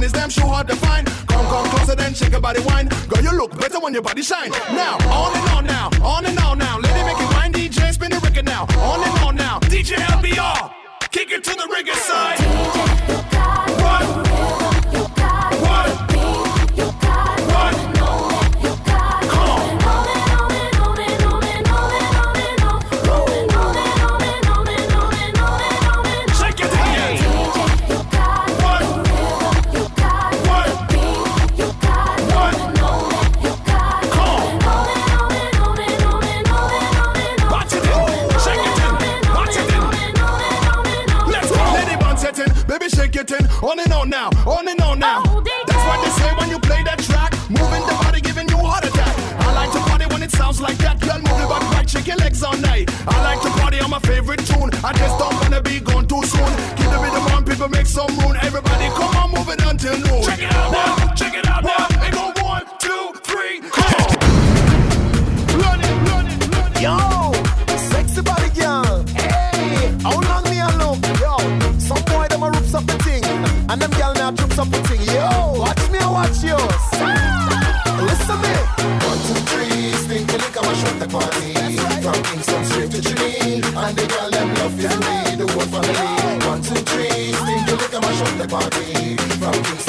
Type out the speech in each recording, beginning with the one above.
mine is damn sure hard to find. Come, come closer, then shake your body wine. Girl, you look better when your body shine. Now, on and on now, on and on. I like to party on my favorite tune. I just don't wanna be gone too soon. Keep the rhythm on, people make some room. Everybody come on, move it until noon. body from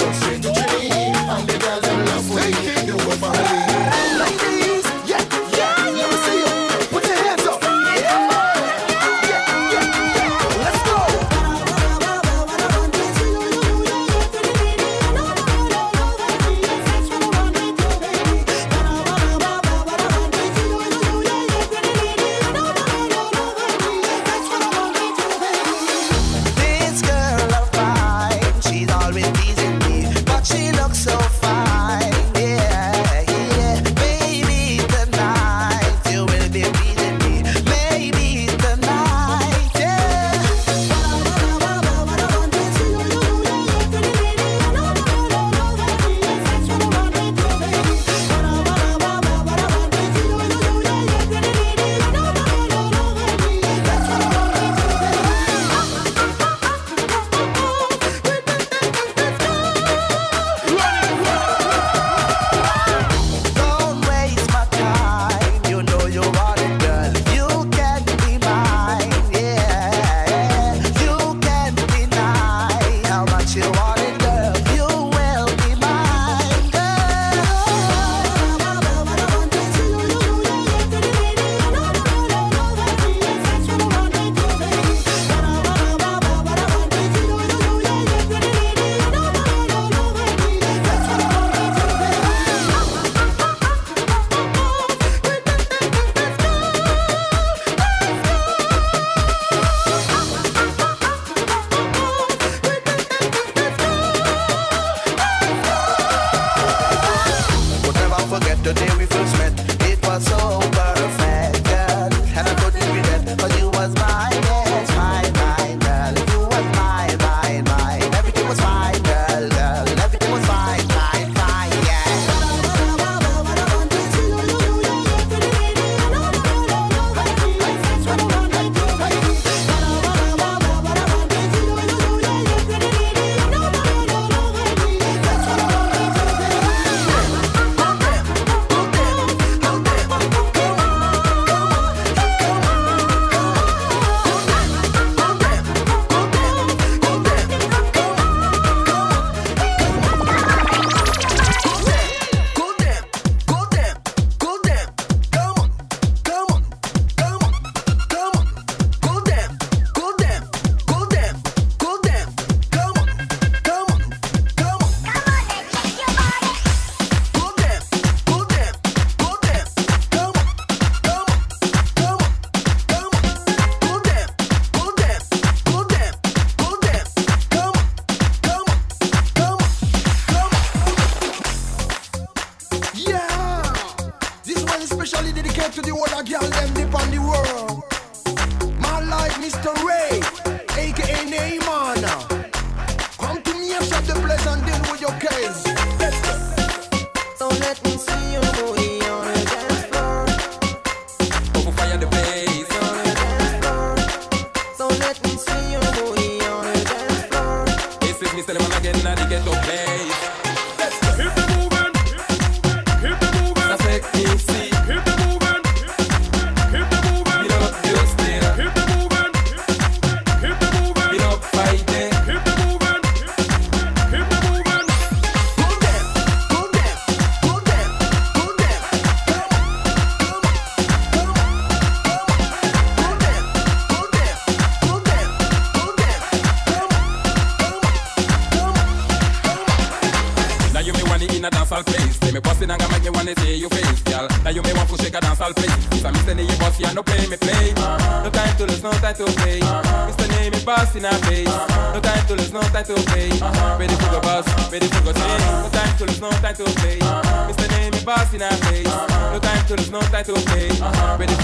time to play. Uh-huh. It's name we boss in our face. Uh-huh. No time to lose, no time to play. Uh-huh. Ready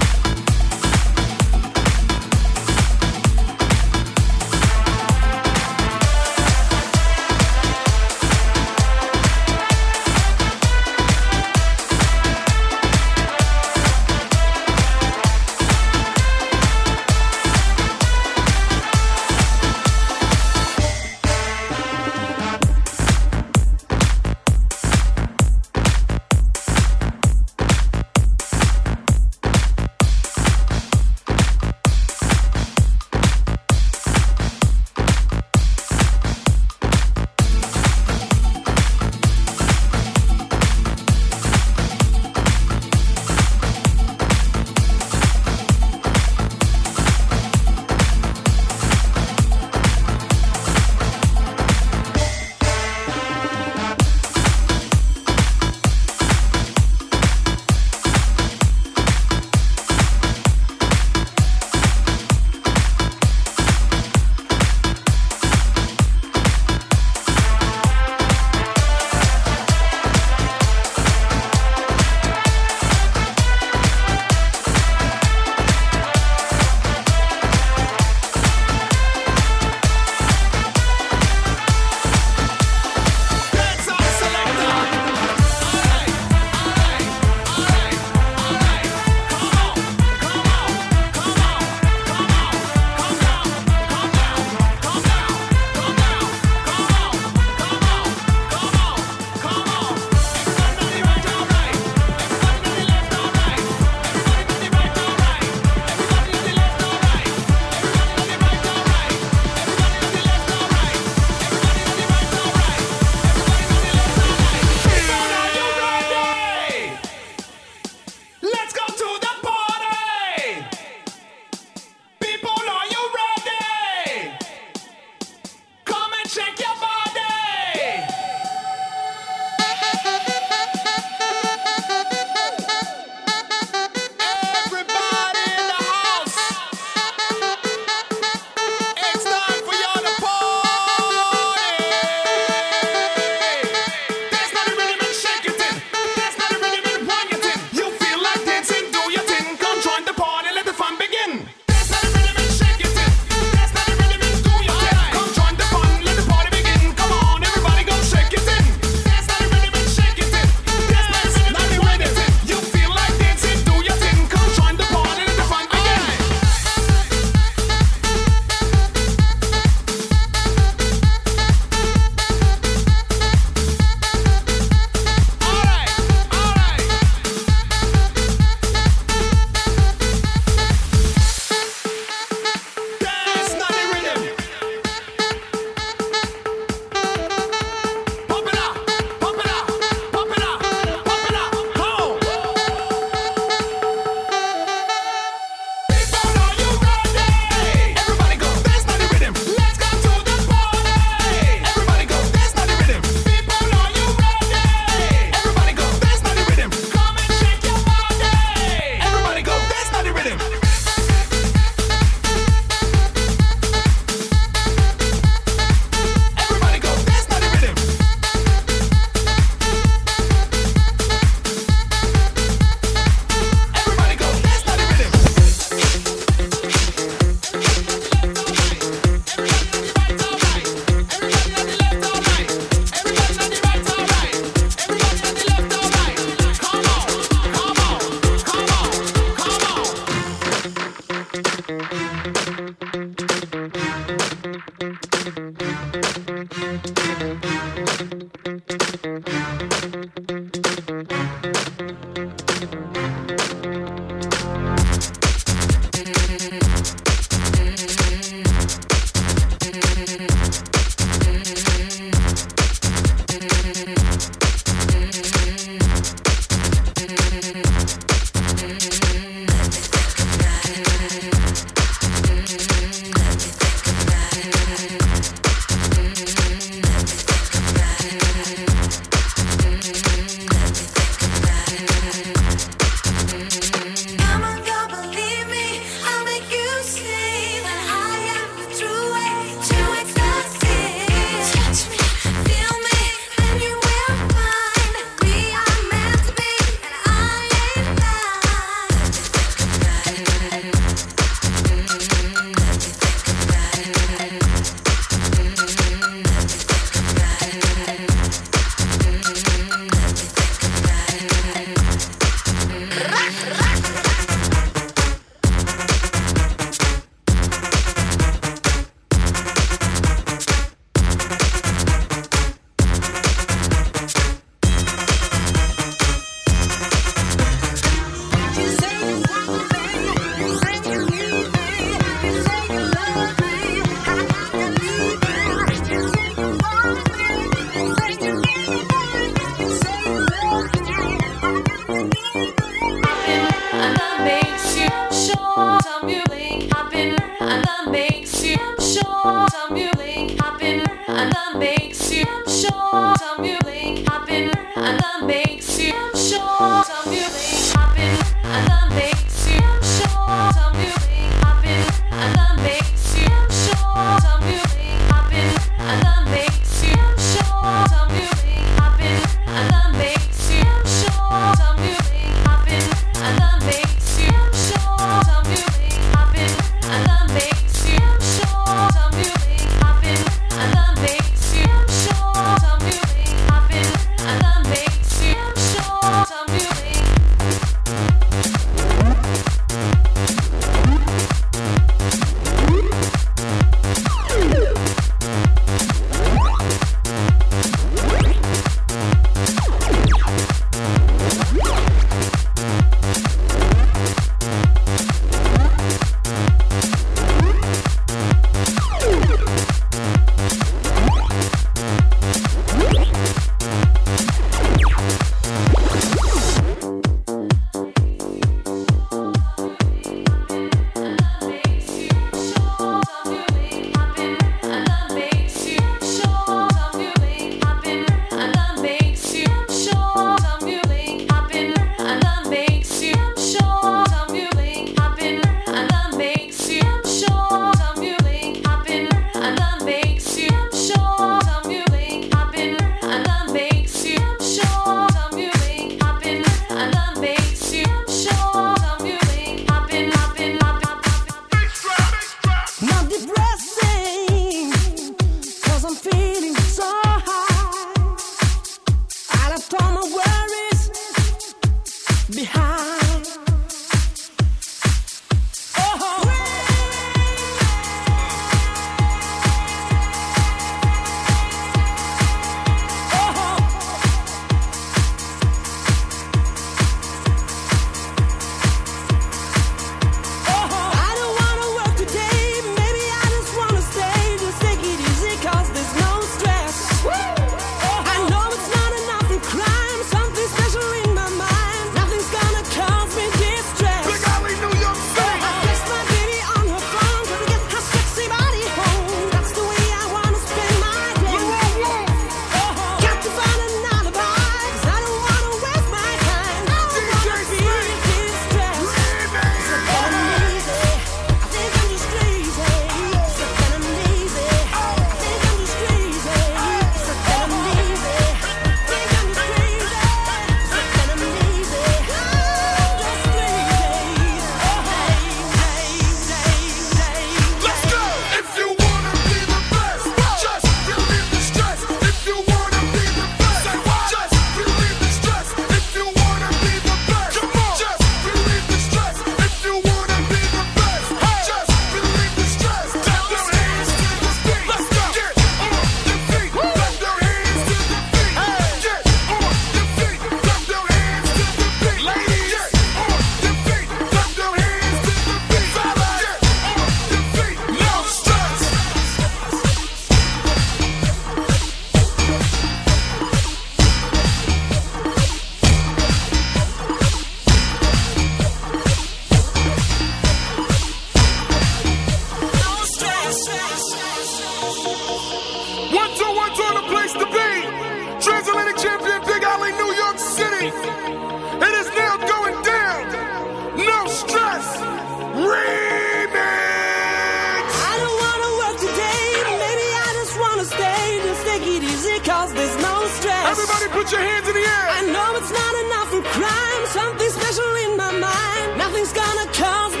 Everybody put your hands in the air. I know it's not enough for crime. Something special in my mind. Nothing's gonna cause me.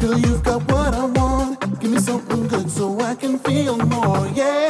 Girl, you've got what I want. Give me something good so I can feel more, yeah.